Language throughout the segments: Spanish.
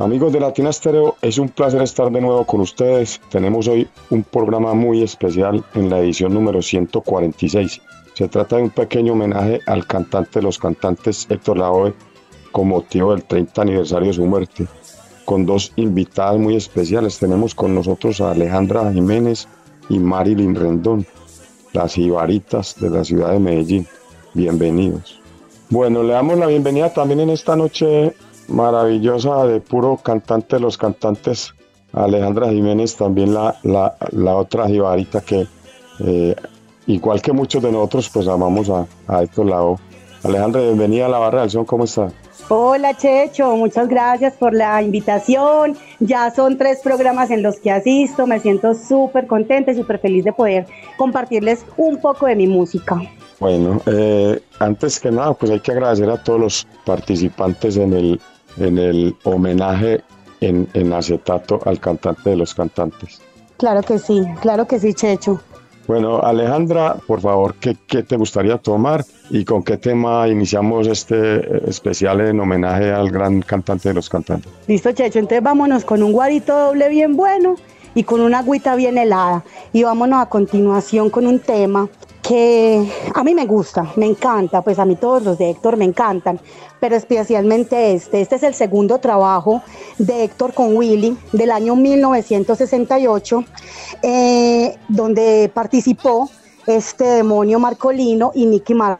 Amigos de Latina Stereo, es un placer estar de nuevo con ustedes. Tenemos hoy un programa muy especial en la edición número 146. Se trata de un pequeño homenaje al cantante de los cantantes Héctor Lavoe con motivo del 30 aniversario de su muerte, con dos invitadas muy especiales. Tenemos con nosotros a Alejandra Jiménez y Marilyn Rendón, las ibaritas de la ciudad de Medellín. Bienvenidos. Bueno, le damos la bienvenida también en esta noche maravillosa de puro cantante de los cantantes, Alejandra Jiménez, también la, la, la otra jibarita que, eh, igual que muchos de nosotros, pues amamos a, a Héctor. Alejandra, bienvenida a la Barra del Son, ¿cómo está? Hola Checho, muchas gracias por la invitación. Ya son tres programas en los que asisto, me siento súper contenta y súper feliz de poder compartirles un poco de mi música. Bueno, eh, antes que nada, pues hay que agradecer a todos los participantes en el, en el homenaje en, en acetato al cantante de los cantantes. Claro que sí, claro que sí, Checho. Bueno, Alejandra, por favor, ¿qué, ¿qué, te gustaría tomar y con qué tema iniciamos este especial en homenaje al gran cantante de los cantantes? Listo, Checho, entonces vámonos con un guarito doble bien bueno y con una agüita bien helada. Y vámonos a continuación con un tema que a mí me gusta, me encanta, pues a mí todos los de Héctor me encantan, pero especialmente este. Este es el segundo trabajo de Héctor con Willy del año 1968, eh, donde participó este demonio Marcolino y Nicky Mar.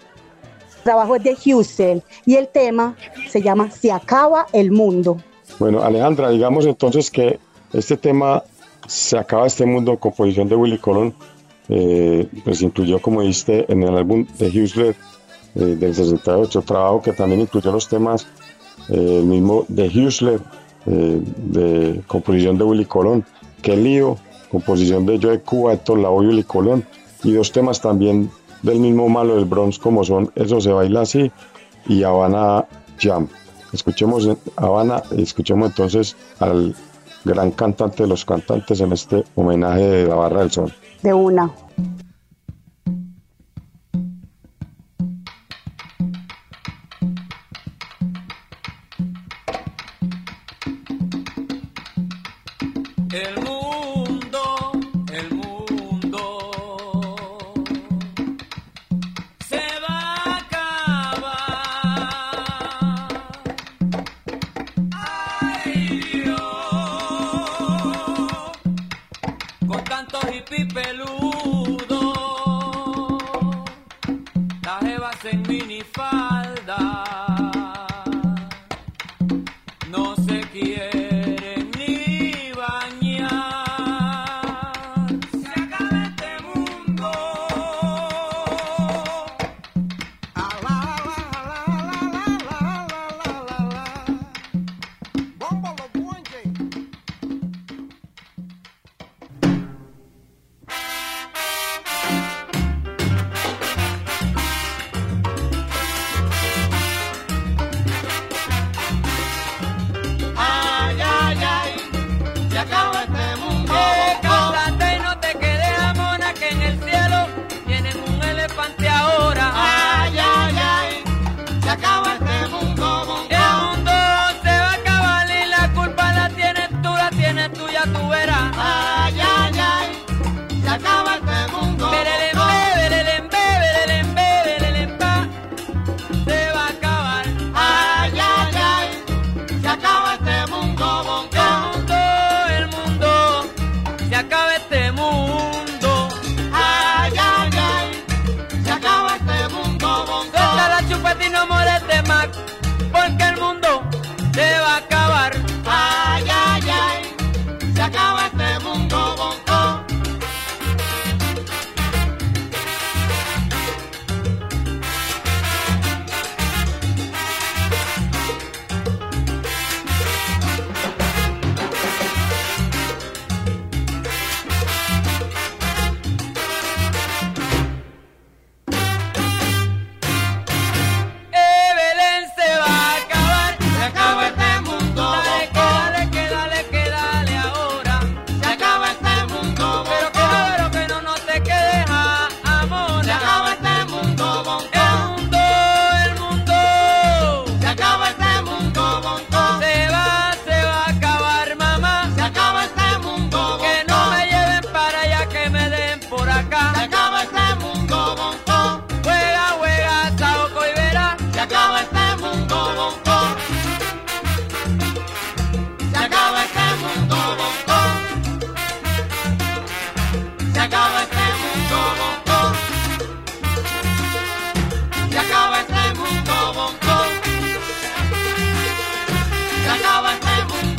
Trabajo es de Houston y el tema se llama Se acaba el mundo. Bueno, Alejandra, digamos entonces que este tema Se acaba este mundo, composición de Willy Colón, eh, pues incluyó, como viste, en el álbum de Hughes eh, del 68, trabajo que también incluyó los temas eh, el mismo de Hughes de composición de Willy Colón, Que lío, composición de Joe Cuba, Héctor Lavoe y Willy Colón, y dos temas también del mismo Malo del Bronx, como son Eso se baila así y Habana Jam. Escuchemos Habana escuchemos entonces al gran cantante de los cantantes en este homenaje de la Barra del Sol. De una. Sacaban el mundo.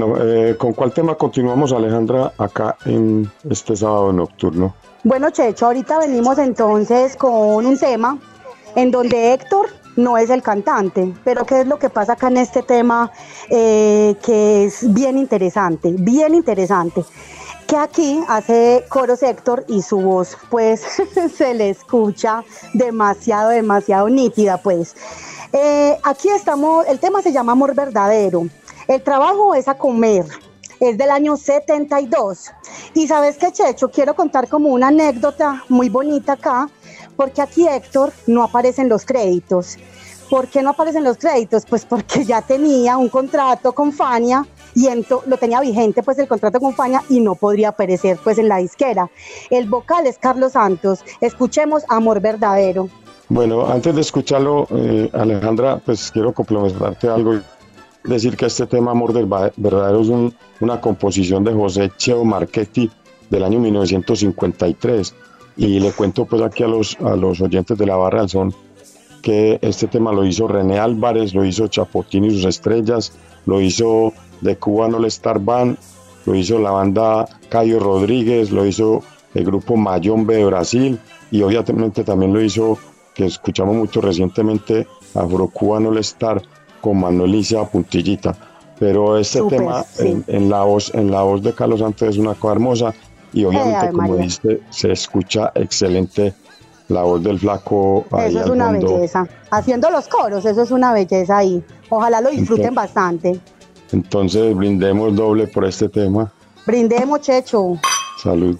Bueno, eh, ¿con cuál tema continuamos, Alejandra, acá en este sábado nocturno? Bueno, Checho, ahorita venimos entonces con un tema en donde Héctor no es el cantante, pero ¿qué es lo que pasa acá en este tema eh, que es bien interesante, bien interesante? Que aquí hace coros Héctor y su voz pues se le escucha demasiado, demasiado nítida pues. Eh, aquí estamos, el tema se llama Amor Verdadero. El trabajo es a comer, es del año 72. Y sabes qué, Checho, quiero contar como una anécdota muy bonita acá, porque aquí Héctor no aparece en los créditos. ¿Por qué no aparecen los créditos? Pues porque ya tenía un contrato con Fania y lo tenía vigente pues el contrato con Fania y no podría aparecer pues en la disquera. El vocal es Carlos Santos. Escuchemos Amor Verdadero. Bueno, antes de escucharlo, eh, Alejandra, pues quiero complementarte algo. Decir que este tema Amor del Verdadero es un- una composición de José Cheo Marchetti del año 1953. Y le cuento pues aquí a los, a los oyentes de la Barra del Son que este tema lo hizo René Álvarez, lo hizo Chapotín y sus estrellas, lo hizo The Cuban All Star Band, lo hizo la banda Cayo Rodríguez, lo hizo el grupo Mayombe de Brasil y obviamente también lo hizo, que escuchamos mucho recientemente, Afro Cuban All Star con Manuelicia Puntillita. Pero este tema sí. en, en la voz, en la voz de Carlos Santos es una cosa hermosa y obviamente como dice, se escucha excelente la voz del flaco ahí Eso es una fondo. belleza. Haciendo los coros, eso es una belleza ahí. Ojalá lo disfruten Entonces- bastante. Entonces brindemos doble por este tema. Brindemos, Checho. Salud.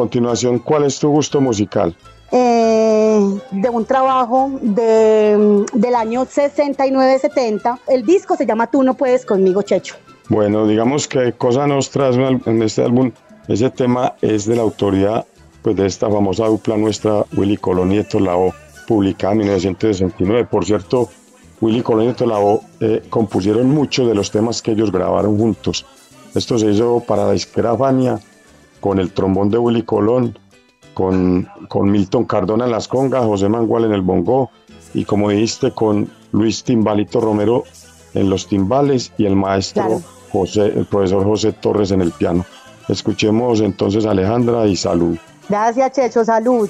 Continuación, ¿cuál es tu gusto musical? Eh, de un trabajo de, del año 69-70. El disco se llama Tú no puedes conmigo, Checho. Bueno, digamos que Cosa Nostra en este álbum, ese tema es de la autoría pues, de esta famosa dupla nuestra, Willy Colón y Lao, publicada en 1969. Por cierto, Willy Colón y Lao eh, compusieron muchos de los temas que ellos grabaron juntos. Esto se hizo para la disquera Fania con el trombón de Willy Colón, con, con Milton Cardona en las congas, José Mangual en el bongo y como dijiste con Luis Timbalito Romero en los timbales y el maestro José, el profesor José Torres en el piano. Escuchemos entonces a Alejandra y salud. Gracias Checho, salud.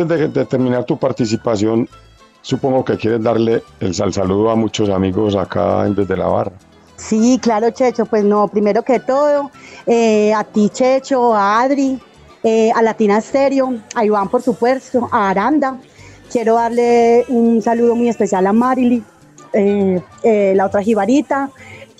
Antes de, terminar tu participación, supongo que quieres darle el saludo a muchos amigos acá en Desde la Barra. Sí, claro, Checho. Pues no, primero que todo, eh, a ti, Checho, a Adri, eh, a Latina Stereo, a Iván, por supuesto, a Aranda. Quiero darle un saludo muy especial a Marily, eh, la otra jibarita,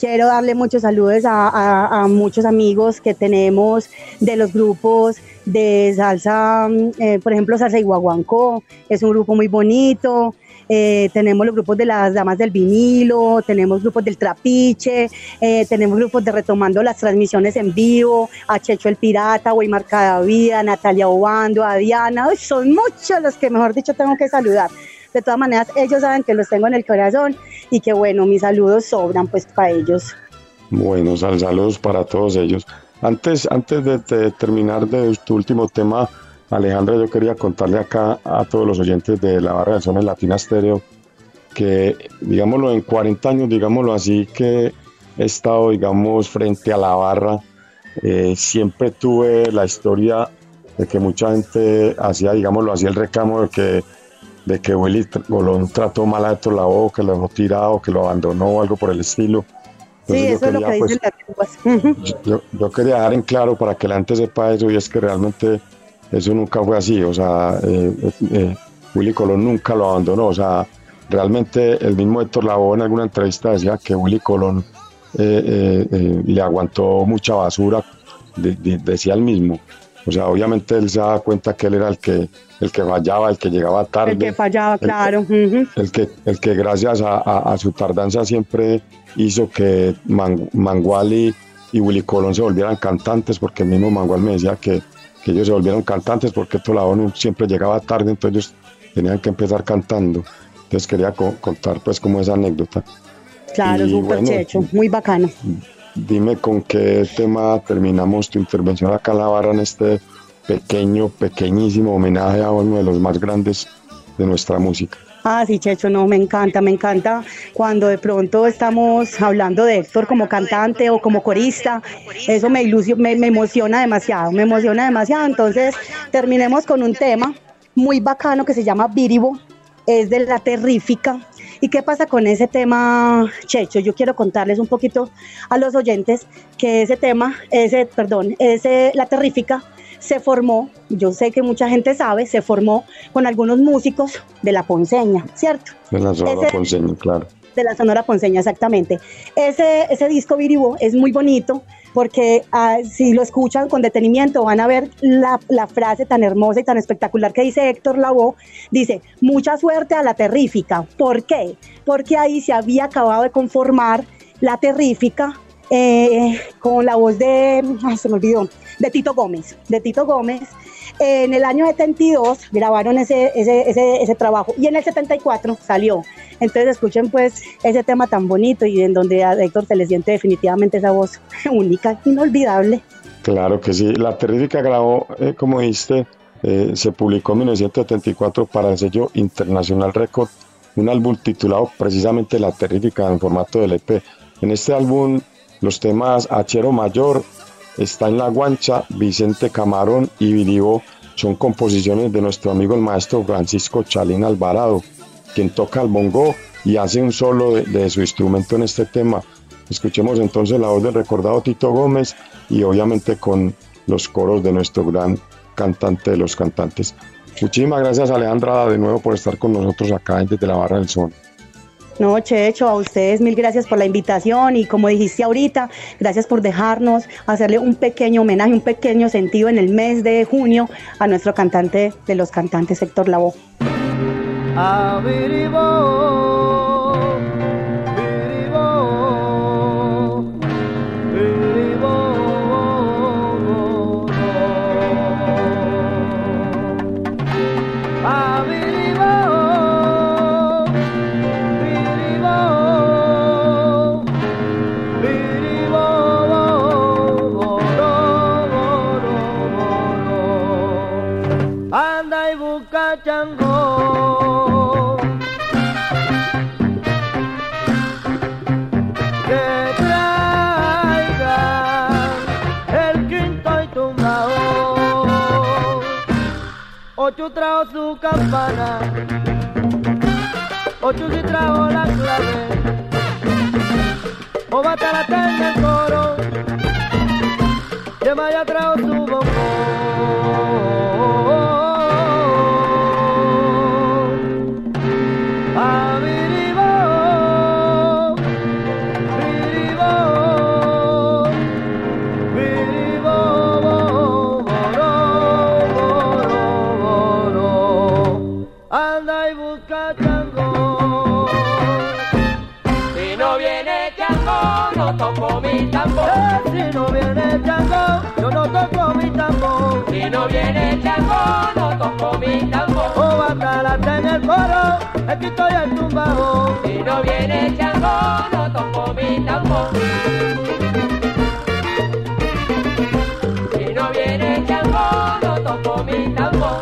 Quiero darle muchos saludos a, muchos amigos que tenemos de los grupos de salsa, eh, por ejemplo, Salsa Iguaguancó, es un grupo muy bonito. Eh, tenemos los grupos de las damas del vinilo, tenemos grupos del trapiche, eh, tenemos grupos de retomando las transmisiones en vivo, a Checho el Pirata, Weimar Vida, Natalia Obando, a Diana, son muchos los que mejor dicho tengo que saludar. De todas maneras, ellos saben que los tengo en el corazón y que bueno, mis saludos sobran pues para ellos. Bueno, saludos para todos ellos. Antes, antes de, terminar de tu último tema, Alejandra, yo quería contarle acá a todos los oyentes de la barra de Zona Latina Estéreo que, digámoslo, en 40 años, digámoslo así, que he estado, digamos, frente a la barra, eh, siempre tuve la historia de que mucha gente hacía, digámoslo así, el recamo de que de que Willy Golón trató mal a Héctor Lavoe, que lo dejó tirado, que lo abandonó o algo por el estilo. sí, eso es lo que dicen pues, las yo, yo, quería dejar en claro para que la gente sepa eso y es que realmente eso nunca fue así. O sea, eh, eh, eh, Willy Colón nunca lo abandonó. O sea, realmente el mismo Héctor Lavoe en alguna entrevista decía que Willy Colón le aguantó mucha basura, decía el mismo. O sea, obviamente él se daba cuenta que él era el que, el que fallaba, el que llegaba tarde. El que fallaba, claro. El, que, el que gracias a, su tardanza siempre hizo que Mangual y, Willy Colón se volvieran cantantes, porque el mismo Mangual me decía que, ellos se volvieron cantantes porque la ONU siempre llegaba tarde, entonces ellos tenían que empezar cantando. Entonces quería contar pues como esa anécdota. Claro, súper checho, muy bacano. Dime con qué tema terminamos tu intervención acá en la barra en este pequeño, pequeñísimo homenaje a uno de los más grandes de nuestra música. Ah, sí, Checho, no, me encanta, me encanta cuando de pronto estamos hablando de Héctor como cantante o como corista. Eso me, me, me emociona demasiado, me emociona demasiado. Entonces, terminemos con un tema muy bacano que se llama Viribo, es de la terrífica ¿Y qué pasa con ese tema, Checho? Yo quiero contarles un poquito a los oyentes que ese tema, ese, perdón, ese, la terrífica, se formó, yo sé que mucha gente sabe, se formó con algunos músicos de la Ponceña, ¿cierto? De la Sonora Ponceña, claro. De la Sonora Ponceña, exactamente. Ese, ese disco Viribo es muy bonito porque ah, si lo escuchan con detenimiento van a ver la, frase tan hermosa y tan espectacular que dice Héctor Lavoe. Dice, mucha suerte a la terrífica. ¿Por qué? Porque ahí se había acabado de conformar la terrífica eh, con la voz de, se me olvidó, de Tito Gómez, de Tito Gómez. En el año 72 grabaron ese, ese, ese, trabajo y en el 74 salió. Entonces escuchen pues ese tema tan bonito y en donde a Héctor se le siente definitivamente esa voz única, inolvidable. Claro que sí, la terrífica grabó, eh, como dijiste, eh, se publicó en 1974 para el sello Internacional Record, un álbum titulado precisamente La Terrífica en formato de LP. En este álbum los temas Achero Mayor, Está en la Guancha, Vicente Camarón y Viribo son composiciones de nuestro amigo el maestro Francisco Chalín Alvarado, quien toca el bongo y hace un solo de, de, su instrumento en este tema. Escuchemos entonces la voz del recordado Tito Gómez y obviamente con los coros de nuestro gran cantante de los cantantes. Muchísimas gracias Alejandra de nuevo por estar con nosotros acá desde la Barra del Sol. No, Checho, a ustedes mil gracias por la invitación y como dijiste ahorita, gracias por dejarnos hacerle un pequeño homenaje, un pequeño sentido en el mes de junio a nuestro cantante de los cantantes, Héctor Lavoe. Ocho trajo su campana. Ocho si trajo la clave. O batalata en el coro. Que vaya trajo su bombón. Tambor. Si no viene Chango, no toco mi tambor. O batalata en el coro, aquí estoy el tumbao. Si no viene Chango, no toco mi tambor. Si no viene Chango, no toco mi tambor.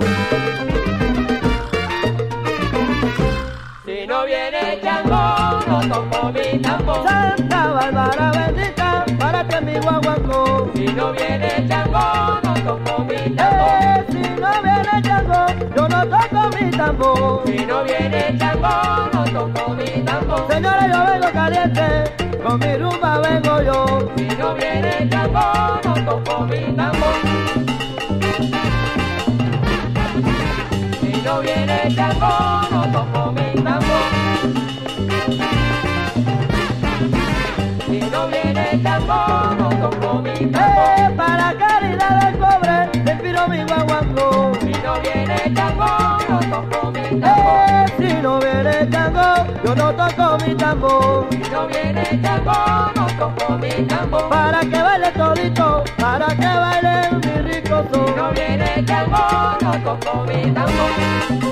Si no viene Chango, no toco mi tambor. Santa Bárbara mi guaguancó. Si no viene Chango, no toco mi tambor. Eh, si no viene Chango, yo no toco mi tambor. Si no viene Chango, no toco mi tambor. Señores, yo vengo caliente, con mi rumba vengo yo. Si no viene Chango, no toco mi tambor. Si no viene Chango, no toco viene Chango, no toco mi tambor. Eh, para caridad del cobre, le pido mi guaguancó. Si no viene Chango, no toco mi tambor. Si no viene Chango, yo no toco mi tambor. Si no viene Chango, no toco mi tambor. Para que baile todito, para que baile mi rico son. Si no viene Chango, no toco mi tambor.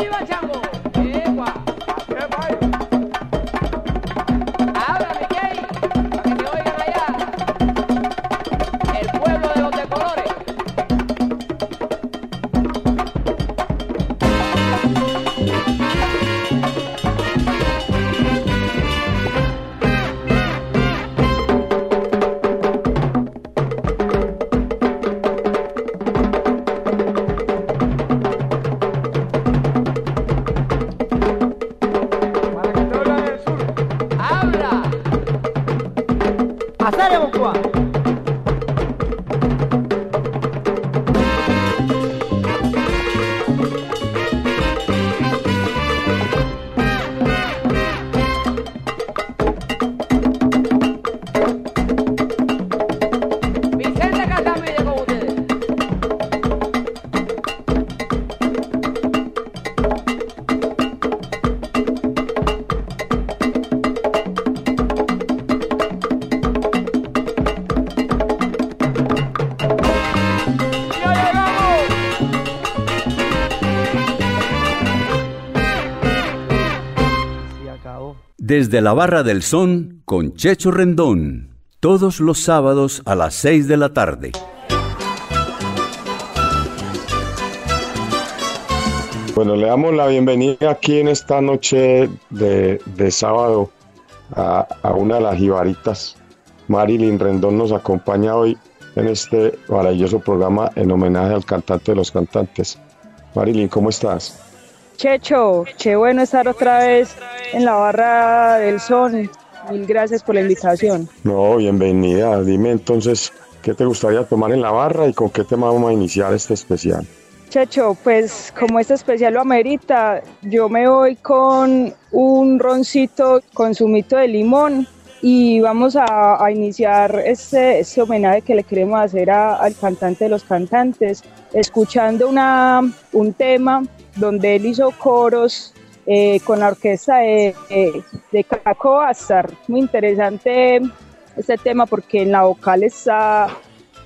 Terrífica Desde la Barra del Son con Checho Rendón. Todos los sábados a las 6 de la tarde. Bueno, le damos la bienvenida aquí en esta noche de, de sábado a, una de las jibaritas. Marilyn Rendón nos acompaña hoy en este maravilloso programa en homenaje al cantante de los cantantes. Marilyn, ¿cómo estás? Checho, qué bueno estar otra vez en la barra del son. Mil gracias por la invitación. No, bienvenida. Dime entonces, ¿qué te gustaría tomar en la barra y con qué tema vamos a iniciar este especial? Checho, pues como este especial lo amerita, yo me voy con un roncito con zumito de limón y vamos a, a iniciar este, este, homenaje que le queremos hacer a, al cantante de los cantantes, escuchando una, un tema donde él hizo coros eh, con la orquesta de, de, Caco Azar. Muy interesante este tema porque en la vocal está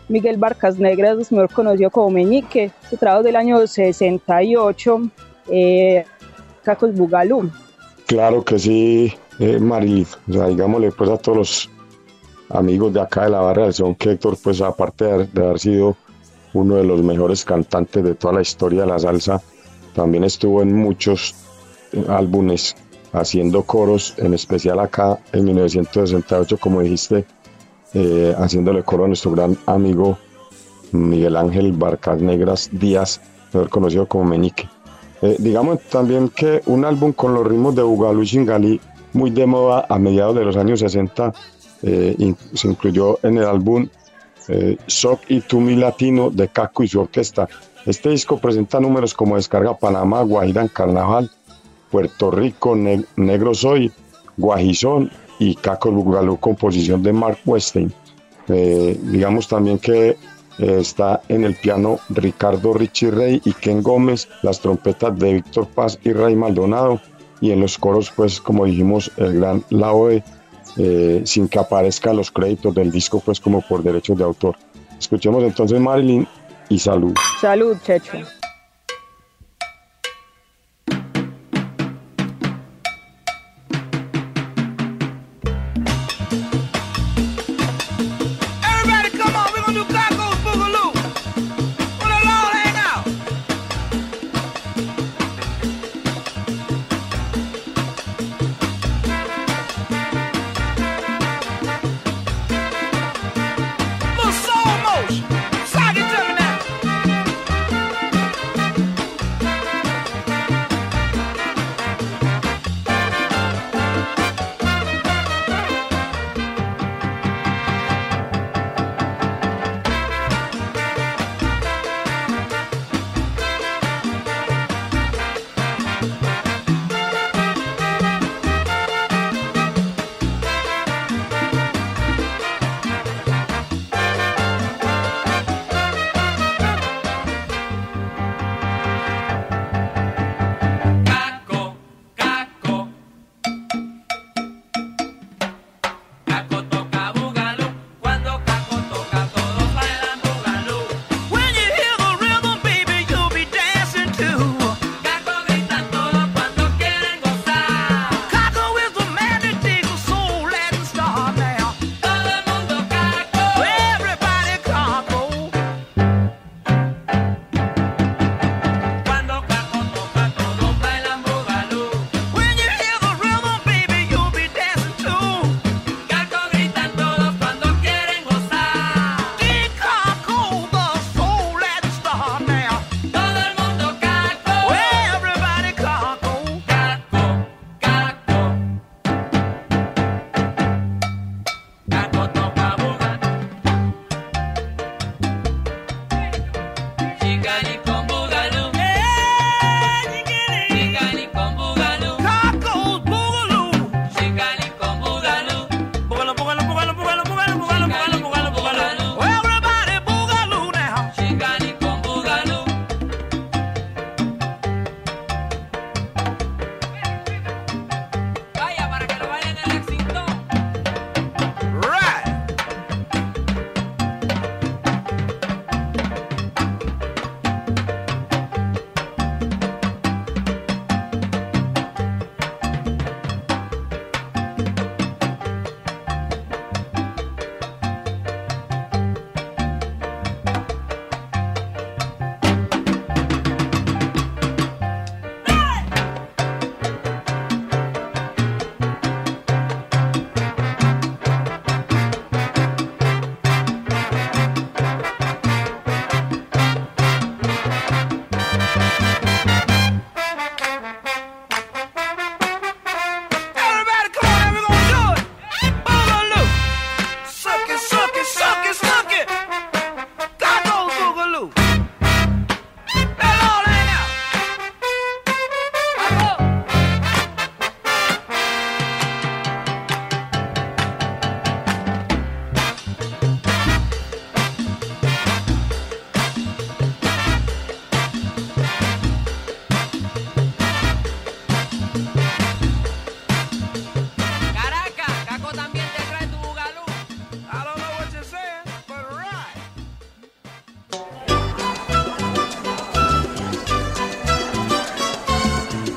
Miguel Barcas Negras, mejor conocido como Meñique, su trabajo del año 68, eh, Cacos Bugalú. Claro que sí, eh, sea, digámosle pues a todos los amigos de acá de la barra del son que Héctor, pues aparte de, haber sido uno de los mejores cantantes de toda la historia de la salsa, también estuvo en muchos eh, álbumes haciendo coros, en especial acá en 1968, como dijiste, eh, haciéndole coro a nuestro gran amigo Miguel Ángel Barcas Negras Díaz, mejor conocido como Meñique. Eh, digamos también que un álbum con los ritmos de Bugalú y Shingali, muy de moda a mediados de los años 60, eh, se incluyó en el álbum eh, y Tumi Latino de Caco y su orquesta. Este disco presenta números como Descarga Panamá, Guajira Carnaval, Puerto Rico, ne Negro Soy, Guajizón y Caco Bugalú, composición de Mark Westein. Eh, digamos también que eh, está en el piano Ricardo Richie Rey y Ken Gómez, las trompetas de Víctor Paz y Ray Maldonado, y en los coros, pues como dijimos, el gran Laoe, eh, sin que aparezcan los créditos del disco, pues como por derechos de autor. Escuchemos entonces Marilyn y salud. Salud, Checho.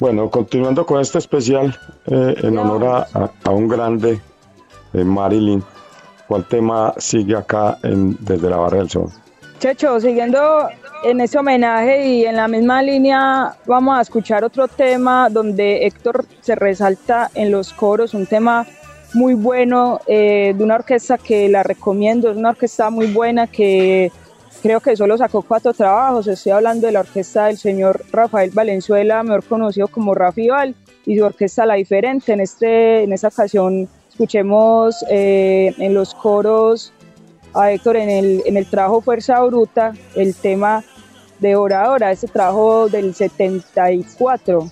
Bueno, continuando con este especial eh, en honor a, a un grande, eh, Marilyn, ¿cuál tema sigue acá en, desde la Barra del Sol? Checho, siguiendo en ese homenaje y en la misma línea vamos a escuchar otro tema donde Héctor se resalta en los coros, un tema muy bueno eh, de una orquesta que la recomiendo, es una orquesta muy buena que creo que solo sacó cuatro trabajos, estoy hablando de la orquesta del señor Rafael Valenzuela, mejor conocido como Rafi Val, y su orquesta La Diferente, en, este, en esta ocasión escuchemos eh, en los coros a Héctor en el, en el trabajo Fuerza Bruta, el tema de Oradora, ese trabajo del 74.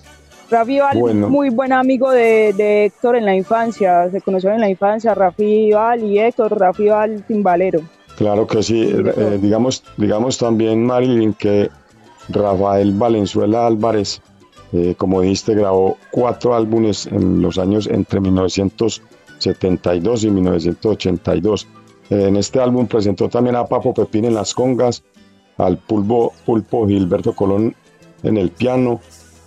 Rafi Val, muy buen amigo de, de, Héctor en la infancia, se conocieron en la infancia, Rafi Val y Héctor, Rafi Val timbalero. Claro que sí, eh, digamos, digamos también Marilyn que Rafael Valenzuela Álvarez, eh, como dijiste, grabó cuatro álbumes en los años entre 1972 y 1982 en este álbum presentó también a Papo Pepín en las congas, al Pulpo, Pulpo Gilberto Colón en el piano,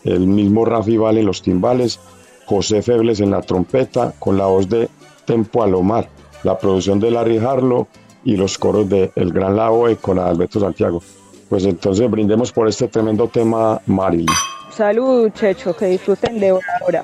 el mismo Rafi Val en los timbales, José Febles en la trompeta, con la voz de Tempo Alomar, la producción de Larry Harlow y los coros de El Gran Lago con Alberto Santiago. Pues entonces brindemos por este tremendo tema, Marilyn. Salud, Checho, que disfruten de ahora.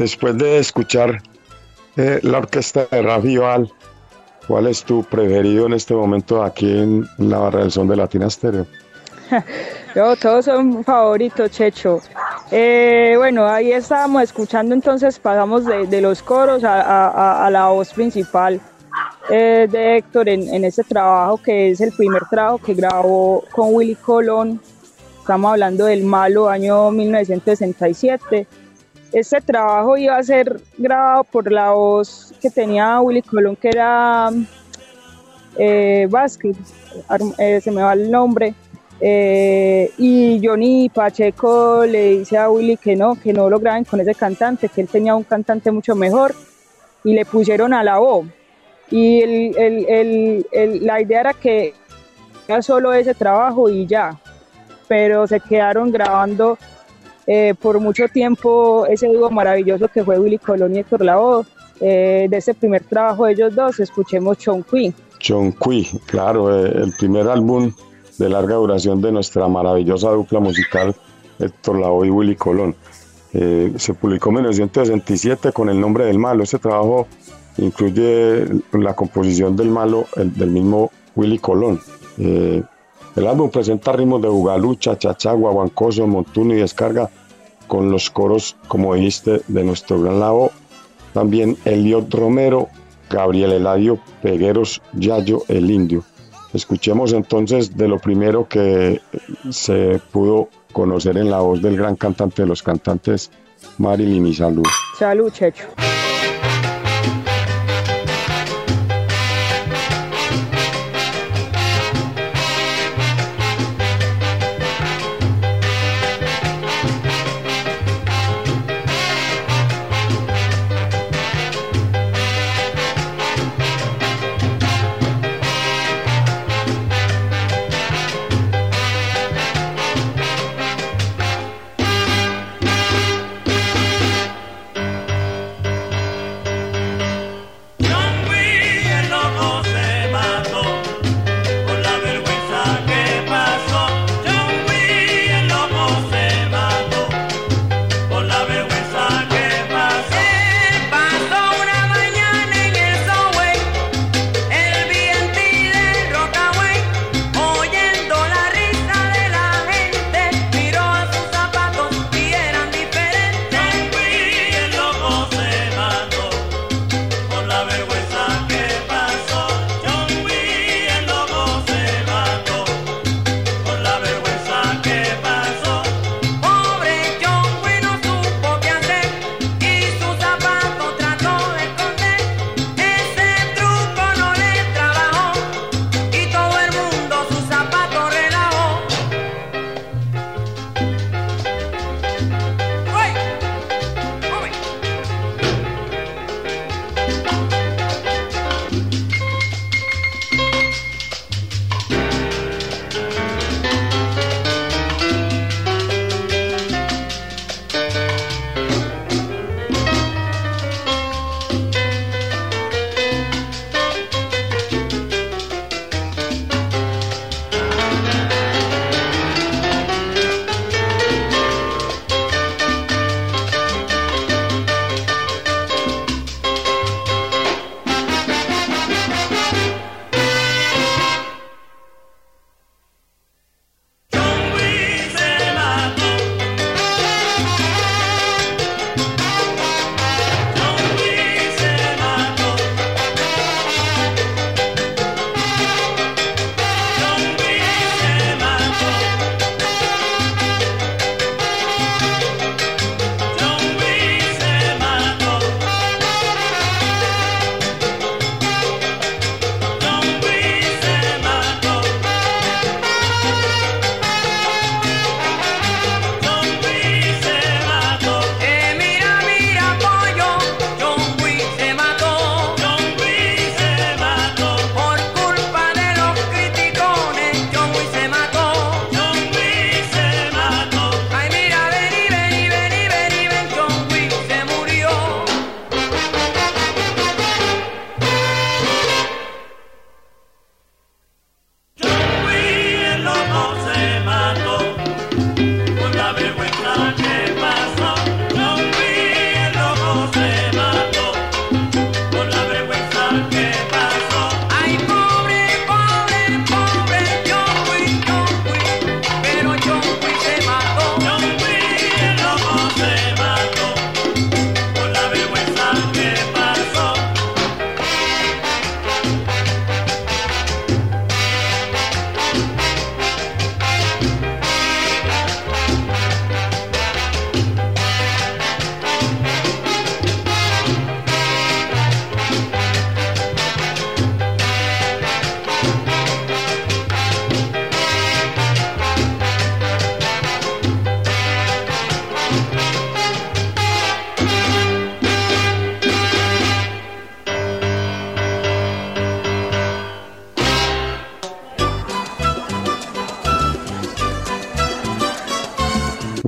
Después de escuchar eh, la orquesta de Rafi Val, ¿cuál es tu preferido en este momento aquí en la Barra del Son de Latina Stereo? no, todos son favoritos, Checho. Eh, bueno, ahí estábamos escuchando, entonces pasamos de, los coros a, la voz principal eh, de Héctor en, en este trabajo, que es el primer trabajo que grabó con Willy Colón. Estamos hablando del malo año 1967. Este trabajo iba a ser grabado por la voz que tenía Willy Colón, que era eh, eh, se me va el nombre. Eh, y Johnny Pacheco le dice a Willy que no, que no lo graben con ese cantante, que él tenía un cantante mucho mejor y le pusieron a la voz. Y la idea era que era solo ese trabajo y ya, pero se quedaron grabando eh, por mucho tiempo ese dúo maravilloso que fue Willy Colón y Héctor Lavoe. Eh, de ese primer trabajo de ellos dos, escuchemos Chonqui. Chonqui, claro, eh, el primer álbum de larga duración de nuestra maravillosa dupla musical Héctor Lavoe y Willy Colón. Eh, se publicó en 1967 con el nombre del malo. Este trabajo incluye la composición del malo del mismo Willy Colón. Eh, el álbum presenta ritmos de bugalú, chachachá, guaguancoso, montuno y descarga con los coros, como dijiste, de nuestro gran lado. También Eliot Romero, Gabriel Eladio Pegueros, Yayo el Indio. Escuchemos entonces de lo primero que se pudo conocer en la voz del gran cantante de los cantantes, Marilyn y Salud. Salud, Checho.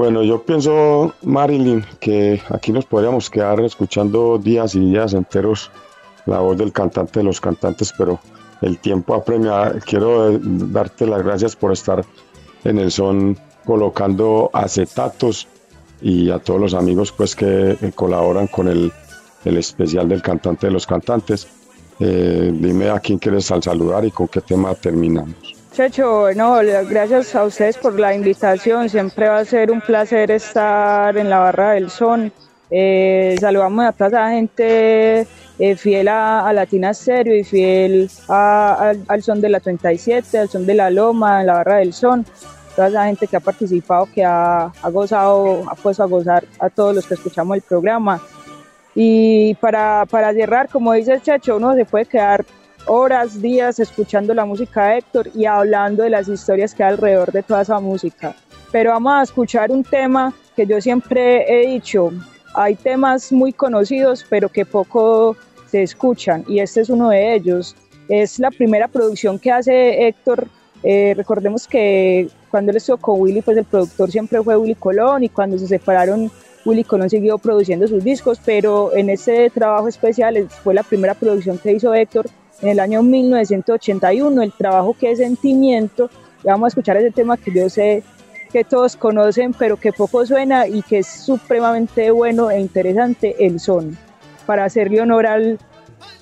Bueno, yo pienso, Marilyn, que aquí nos podríamos quedar escuchando días y días enteros la voz del cantante de los cantantes, pero el tiempo apremia. Quiero darte las gracias por estar en el son colocando acetatos y a todos los amigos pues que colaboran con el, el especial del cantante de los cantantes. Eh, dime a quién quieres al saludar y con qué tema terminamos. Checho, no, gracias a ustedes por la invitación. Siempre va a ser un placer estar en la barra del son. Eh, saludamos a toda la gente eh, fiel a, Latina Stereo y fiel al son de la 37, al son de la Loma, en la barra del son. Toda la gente que ha participado, que ha, gozado, ha puesto a gozar a todos los que escuchamos el programa. Y para, para cerrar, como dice el Chacho, uno se puede quedar horas, días escuchando la música de Héctor y hablando de las historias que hay alrededor de toda esa música. Pero vamos a escuchar un tema que yo siempre he dicho, hay temas muy conocidos pero que poco se escuchan y este es uno de ellos. Es la primera producción que hace Héctor. Eh, recordemos que cuando él estuvo con Willy, pues el productor siempre fue Willy Colón y cuando se separaron Willy Colón siguió produciendo sus discos, pero en ese trabajo especial fue la primera producción que hizo Héctor en el año 1981, el trabajo que es Sentimiento. Y vamos a escuchar ese tema que yo sé que todos conocen, pero que poco suena y que es supremamente bueno e interesante, el son, para hacerle honor al,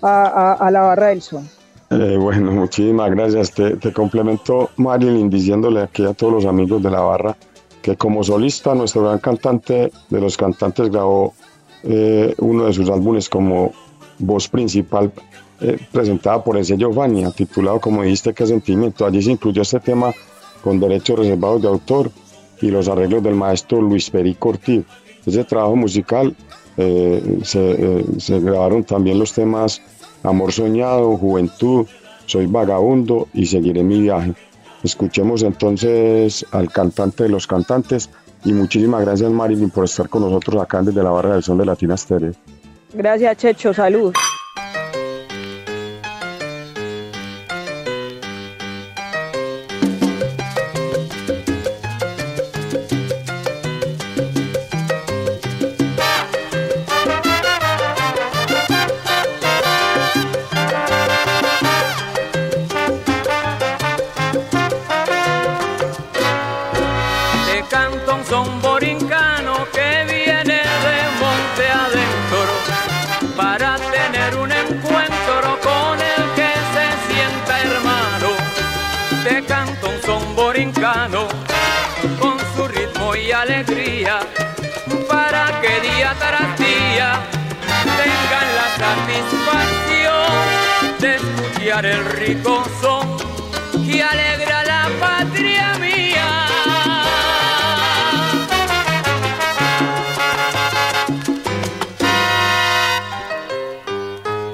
a, la barra del son. Eh, bueno, muchísimas gracias. Te, te complemento, Marilyn, diciéndole aquí a todos los amigos de la barra que como solista nuestro gran cantante de los cantantes grabó eh, uno de sus álbumes como voz principal eh, presentada por el sello Fania, titulado como dijiste qué sentimiento. Allí se incluyó este tema con derechos reservados de autor y los arreglos del maestro Luis Perico Ortiz. Ese trabajo musical eh, se, se grabaron también los temas Amor Soñado, Juventud, Soy Vagabundo y Seguiré mi viaje. Escuchemos entonces al cantante de los cantantes y muchísimas gracias Marilyn por estar con nosotros acá desde la barra del son de Latina Stereo. Gracias Checho, salud.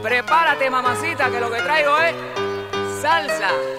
Prepárate mamacita que lo que traigo es salsa.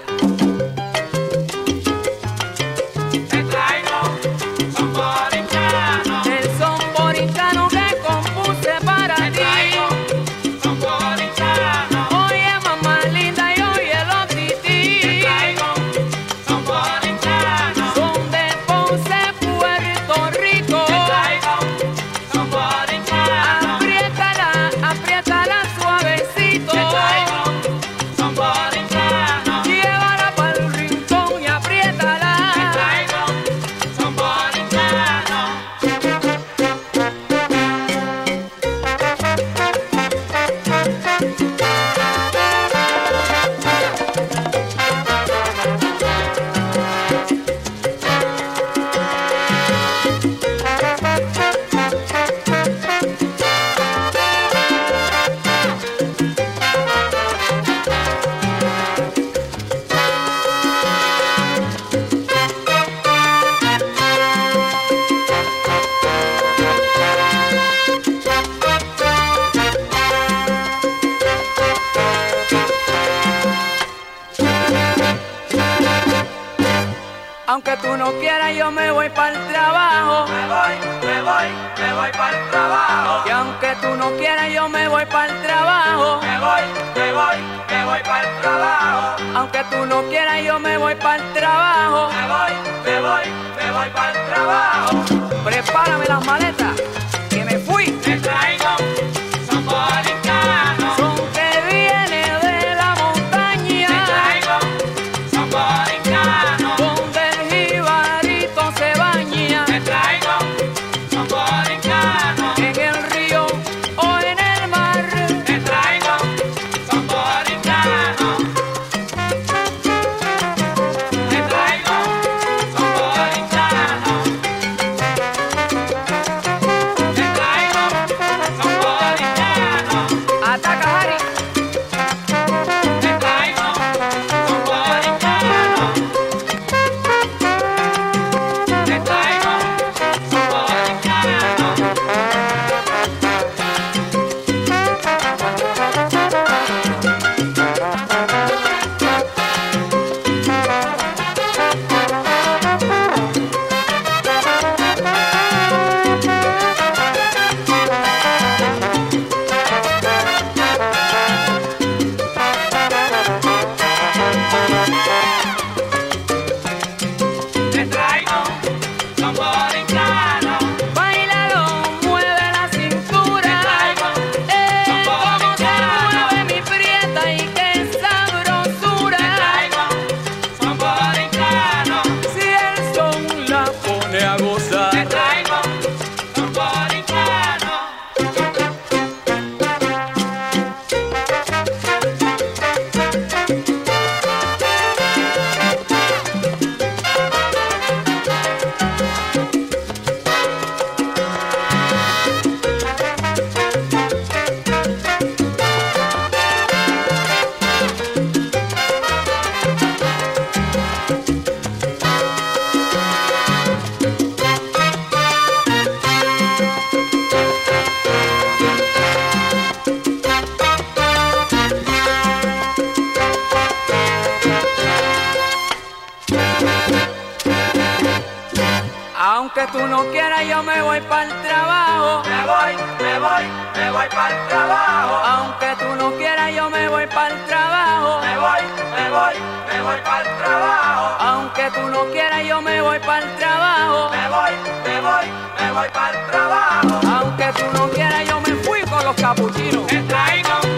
Aunque tú no quieras, yo me voy para el trabajo. Me voy, me voy, me voy para el trabajo. Aunque tú no quieras, yo me fui con los capuchinos. Te traigo son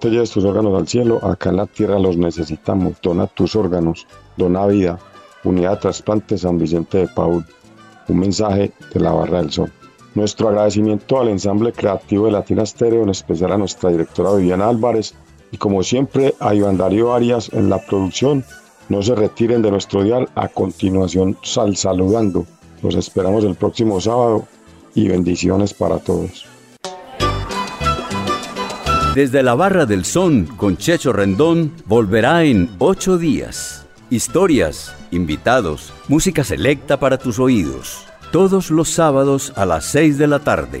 no te lleves tus órganos al cielo, acá en la tierra los necesitamos. Dona tus órganos, dona vida. Unidad Trasplante San Vicente de Paul. Un mensaje de la Barra del Sol. Nuestro agradecimiento al ensamble creativo de Latina Stereo, en especial a nuestra directora Viviana Álvarez y como siempre a Iván Darío Arias en la producción. No se retiren de nuestro dial, a continuación sal saludando. Los esperamos el próximo sábado y bendiciones para todos. Desde la Barra del Son con Checho Rendón volverá en ocho días. Historias, invitados, música selecta para tus oídos. Todos los sábados a las 6 de la tarde.